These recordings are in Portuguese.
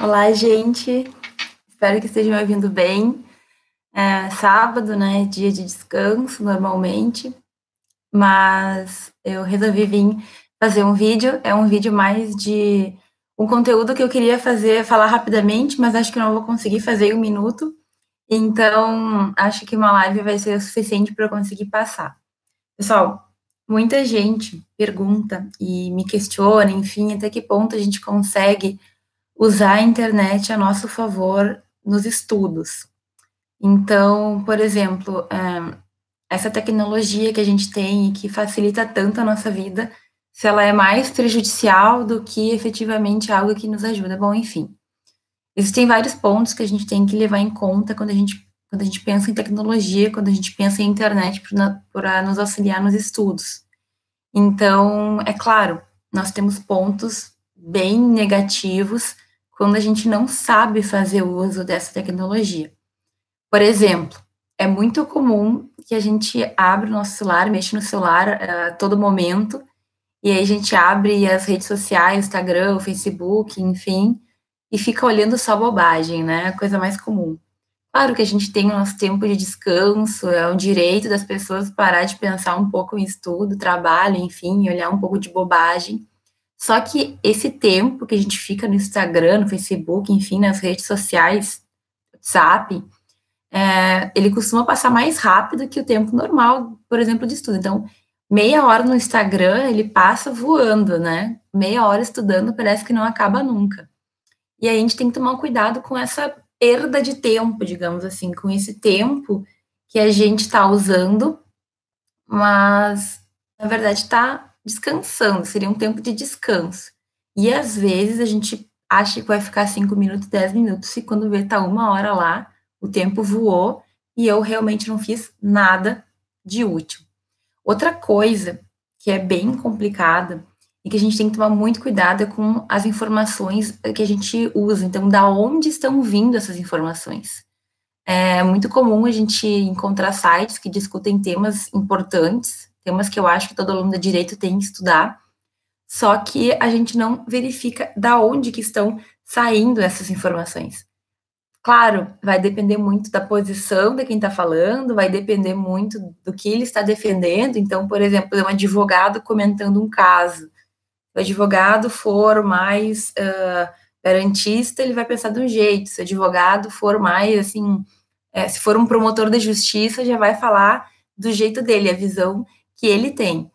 Olá, gente. Espero que estejam me ouvindo bem. É sábado, né? Dia de descanso, normalmente. Mas eu resolvi vir fazer um vídeo. É um vídeo mais de um conteúdo que eu queria fazer, falar rapidamente, mas acho que não vou conseguir fazer em um minuto. Então, acho que uma live vai ser o suficiente para eu conseguir passar. Pessoal, muita gente pergunta e me questiona, enfim, até que ponto a gente consegue usar a internet a nosso favor nos estudos. Então, por exemplo, eh, essa tecnologia que a gente tem e que facilita tanto a nossa vida, se ela é mais prejudicial do que efetivamente algo que nos ajuda. Bom, enfim. Existem vários pontos que a gente tem que levar em conta quando a gente, quando a gente pensa em tecnologia, quando a gente pensa em internet para nos auxiliar nos estudos. Então, é claro, nós temos pontos bem negativos quando a gente não sabe fazer uso dessa tecnologia. Por exemplo, é muito comum que a gente abra o nosso celular, mexe no celular a todo momento, e aí a gente abre as redes sociais, Instagram, Facebook, enfim, e fica olhando só bobagem, né? A coisa mais comum. Claro que a gente tem o nosso tempo de descanso, é um direito das pessoas parar de pensar um pouco em estudo, trabalho, enfim, olhar um pouco de bobagem. Só que esse tempo que a gente fica no Instagram, no Facebook, enfim, nas redes sociais, WhatsApp, é, ele costuma passar mais rápido que o tempo normal, por exemplo, de estudo. Então, meia hora no Instagram, ele passa voando, né? Meia hora estudando parece que não acaba nunca. E aí a gente tem que tomar cuidado com essa perda de tempo, digamos assim, com esse tempo que a gente está usando, mas na verdade está descansando, seria um tempo de descanso. E às vezes a gente acha que vai ficar cinco minutos, dez minutos, e quando vê, tá uma hora lá, o tempo voou e eu realmente não fiz nada de útil. Outra coisa que é bem complicada e que a gente tem que tomar muito cuidado é com as informações que a gente usa. Então, da onde estão vindo essas informações? É muito comum a gente encontrar sites que discutem temas importantes, temas que eu acho que todo aluno de direito tem que estudar, só que a gente não verifica da onde que estão saindo essas informações. Claro, vai depender muito da posição de quem está falando, vai depender muito do que ele está defendendo. Então, por exemplo, um advogado comentando um caso. O advogado for mais uh, garantista, ele vai pensar de um jeito. Se o advogado for mais, assim, é, se for um promotor de justiça, já vai falar do jeito dele, a visão que ele tem.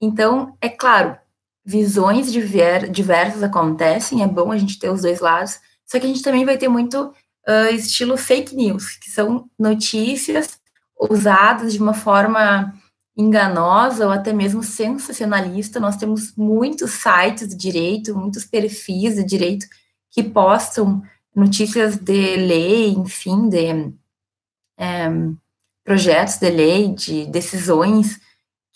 Então, é claro, visões diversas acontecem, é bom a gente ter os dois lados, só que a gente também vai ter muito uh, estilo fake news, que são notícias usadas de uma forma enganosa ou até mesmo sensacionalista. Nós temos muitos sites de direito, muitos perfis de direito que postam notícias de lei, enfim, de é, projetos de lei, de decisões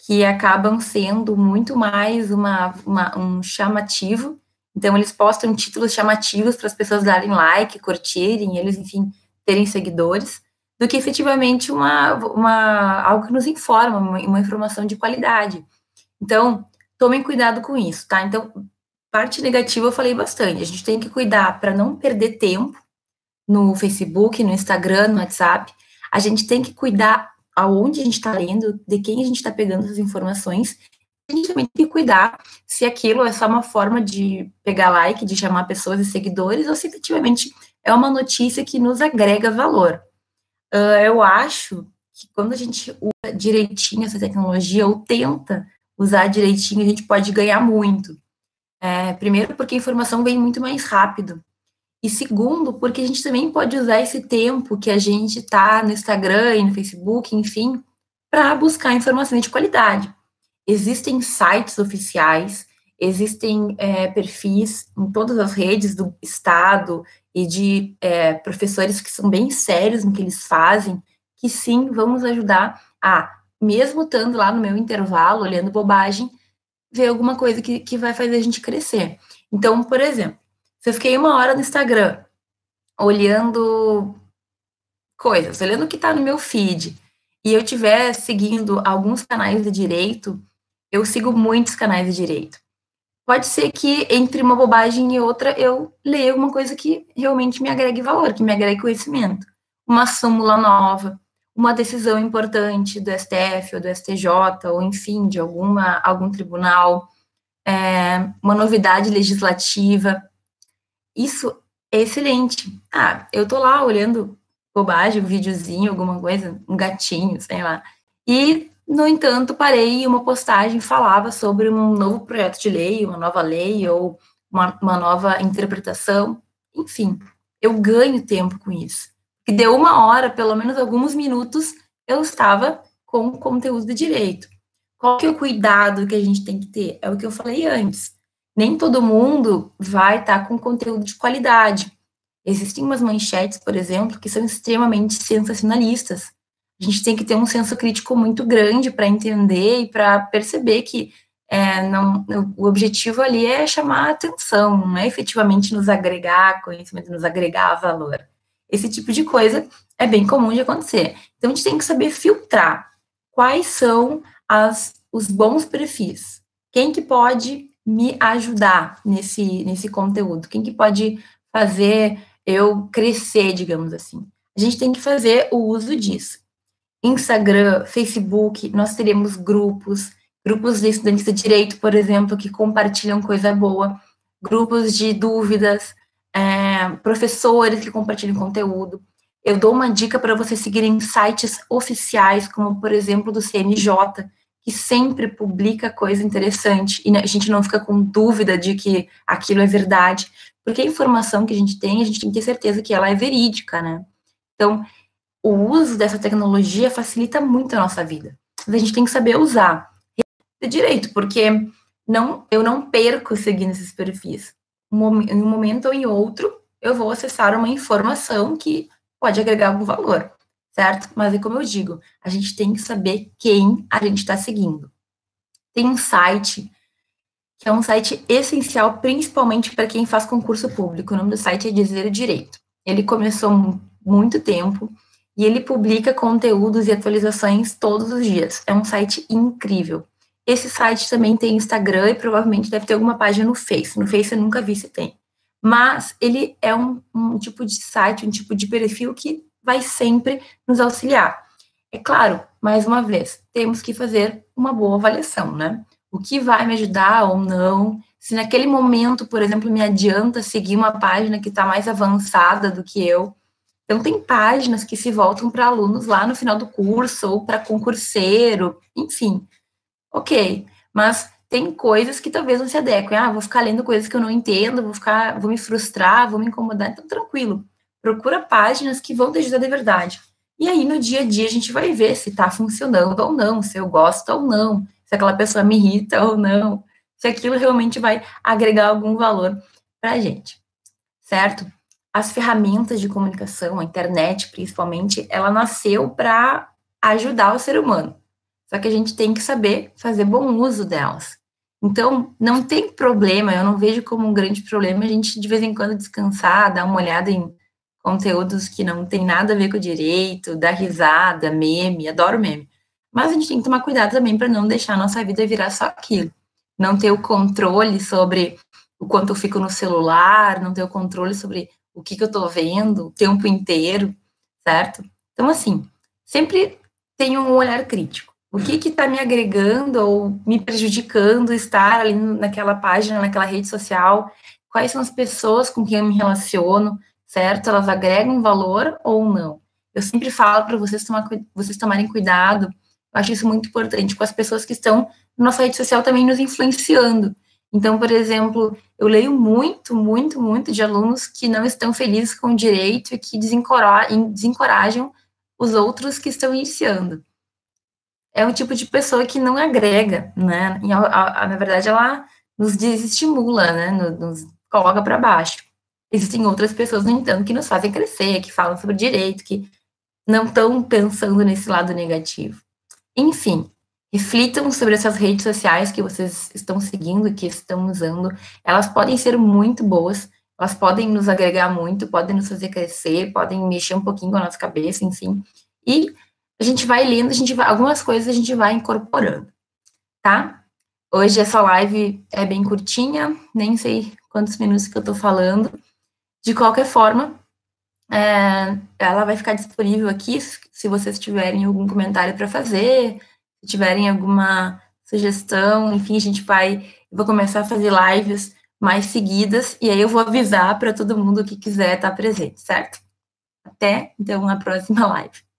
que acabam sendo muito mais uma, uma, um chamativo. Então, eles postam títulos chamativos para as pessoas darem like, curtirem, eles, enfim, terem seguidores, do que efetivamente uma, uma, algo que nos informa, uma, uma informação de qualidade. Então, tomem cuidado com isso, tá? Então, parte negativa eu falei bastante. A gente tem que cuidar para não perder tempo no Facebook, no Instagram, no WhatsApp. A gente tem que cuidar aonde a gente está lendo, de quem a gente está pegando essas informações. A gente também tem que cuidar se aquilo é só uma forma de pegar like, de chamar pessoas e seguidores, ou se efetivamente é uma notícia que nos agrega valor. Uh, eu acho que quando a gente usa direitinho essa tecnologia, ou tenta usar direitinho, a gente pode ganhar muito. É, primeiro, porque a informação vem muito mais rápido. E segundo, porque a gente também pode usar esse tempo que a gente está no Instagram e no Facebook, enfim, para buscar informações de qualidade. Existem sites oficiais, existem é, perfis em todas as redes do Estado e de é, professores que são bem sérios no que eles fazem, que sim vão nos ajudar a, mesmo estando lá no meu intervalo, olhando bobagem, ver alguma coisa que, que vai fazer a gente crescer. Então, por exemplo, se eu fiquei uma hora no Instagram olhando coisas, olhando o que está no meu feed, e eu estiver seguindo alguns canais de direito, eu sigo muitos canais de direito. pode ser que entre uma bobagem e outra eu leia uma coisa que realmente me agregue valor, que me agregue conhecimento. Uma súmula nova, uma decisão importante do STF ou do STJ, ou enfim, de alguma, algum tribunal, é, uma novidade legislativa. Isso é excelente. Ah, eu tô lá olhando bobagem, um videozinho, alguma coisa, um gatinho, sei lá. E, no entanto, parei e uma postagem falava sobre um novo projeto de lei, uma nova lei ou uma, uma nova interpretação. Enfim, eu ganho tempo com isso. E deu uma hora, pelo menos alguns minutos, eu estava com conteúdo de direito. Qual que é o cuidado que a gente tem que ter? É o que eu falei antes. Nem todo mundo vai estar com conteúdo de qualidade. Existem umas manchetes, por exemplo, que são extremamente sensacionalistas. A gente tem que ter um senso crítico muito grande para entender e para perceber que é, não, o objetivo ali é chamar a atenção, não é efetivamente nos agregar conhecimento, nos agregar valor. Esse tipo de coisa é bem comum de acontecer. Então, a gente tem que saber filtrar quais são as, os bons perfis. Quem que pode me ajudar nesse, nesse conteúdo? Quem que pode fazer eu crescer, digamos assim? A gente tem que fazer o uso disso. Instagram, Facebook, nós teremos grupos, grupos de estudantes de direito, por exemplo, que compartilham coisa boa, grupos de dúvidas, é, professores que compartilham conteúdo. Eu dou uma dica para vocês seguirem sites oficiais, como por exemplo do CNJ, que sempre publica coisa interessante e a gente não fica com dúvida de que aquilo é verdade, porque a informação que a gente tem, a gente tem que ter certeza que ela é verídica, né? Então, o uso dessa tecnologia facilita muito a nossa vida. Mas a gente tem que saber usar de direito, porque não, eu não perco seguindo esses perfis. Em um momento ou em outro, eu vou acessar uma informação que pode agregar algum valor certo? Mas é como eu digo, a gente tem que saber quem a gente está seguindo. Tem um site que é um site essencial, principalmente para quem faz concurso público. O nome do site é Dizer o Direito. Ele começou muito tempo e ele publica conteúdos e atualizações todos os dias. É um site incrível. Esse site também tem Instagram e provavelmente deve ter alguma página no Face. No Face eu nunca vi se tem. Mas ele é um, um tipo de site, um tipo de perfil que vai sempre nos auxiliar. É claro, mais uma vez, temos que fazer uma boa avaliação, né? O que vai me ajudar ou não, se naquele momento, por exemplo, me adianta seguir uma página que está mais avançada do que eu. Então, tem páginas que se voltam para alunos lá no final do curso, ou para concurseiro, enfim. Ok, mas tem coisas que talvez não se adequem. Ah, vou ficar lendo coisas que eu não entendo, vou ficar, vou me frustrar, vou me incomodar. Então, tranquilo procura páginas que vão te ajudar de verdade. E aí, no dia a dia, a gente vai ver se está funcionando ou não, se eu gosto ou não, se aquela pessoa me irrita ou não, se aquilo realmente vai agregar algum valor para a gente, certo? As ferramentas de comunicação, a internet principalmente, ela nasceu para ajudar o ser humano. Só que a gente tem que saber fazer bom uso delas. Então, não tem problema, eu não vejo como um grande problema a gente de vez em quando descansar, dar uma olhada em conteúdos que não tem nada a ver com o direito, dar risada, meme, adoro meme. Mas a gente tem que tomar cuidado também para não deixar a nossa vida virar só aquilo. Não ter o controle sobre o quanto eu fico no celular, não ter o controle sobre o que, que eu estou vendo o tempo inteiro, certo? Então, assim, sempre tenho um olhar crítico. O que está me agregando ou me prejudicando estar ali naquela página, naquela rede social? Quais são as pessoas com quem eu me relaciono? Certo? Elas agregam valor ou não. Eu sempre falo para vocês, tomar, vocês tomarem cuidado, eu acho isso muito importante, com as pessoas que estão na nossa rede social também nos influenciando. Então, por exemplo, eu leio muito, muito, muito de alunos que não estão felizes com o direito e que desencorajam os outros que estão iniciando. É um tipo de pessoa que não agrega, né? E, a, a, na verdade, ela nos desestimula, né? Nos coloca para baixo. Existem outras pessoas, no entanto, que nos fazem crescer, que falam sobre direito, que não estão pensando nesse lado negativo. Enfim, reflitam sobre essas redes sociais que vocês estão seguindo e que estão usando. Elas podem ser muito boas, elas podem nos agregar muito, podem nos fazer crescer, podem mexer um pouquinho com a nossa cabeça, enfim. E a gente vai lendo, a gente vai, algumas coisas a gente vai incorporando, tá? Hoje essa live é bem curtinha, nem sei quantos minutos que eu tô falando. De qualquer forma, é, ela vai ficar disponível aqui se vocês tiverem algum comentário para fazer, se tiverem alguma sugestão, enfim, a gente vai, vou começar a fazer lives mais seguidas e aí eu vou avisar para todo mundo que quiser estar presente, certo? Até então a próxima live.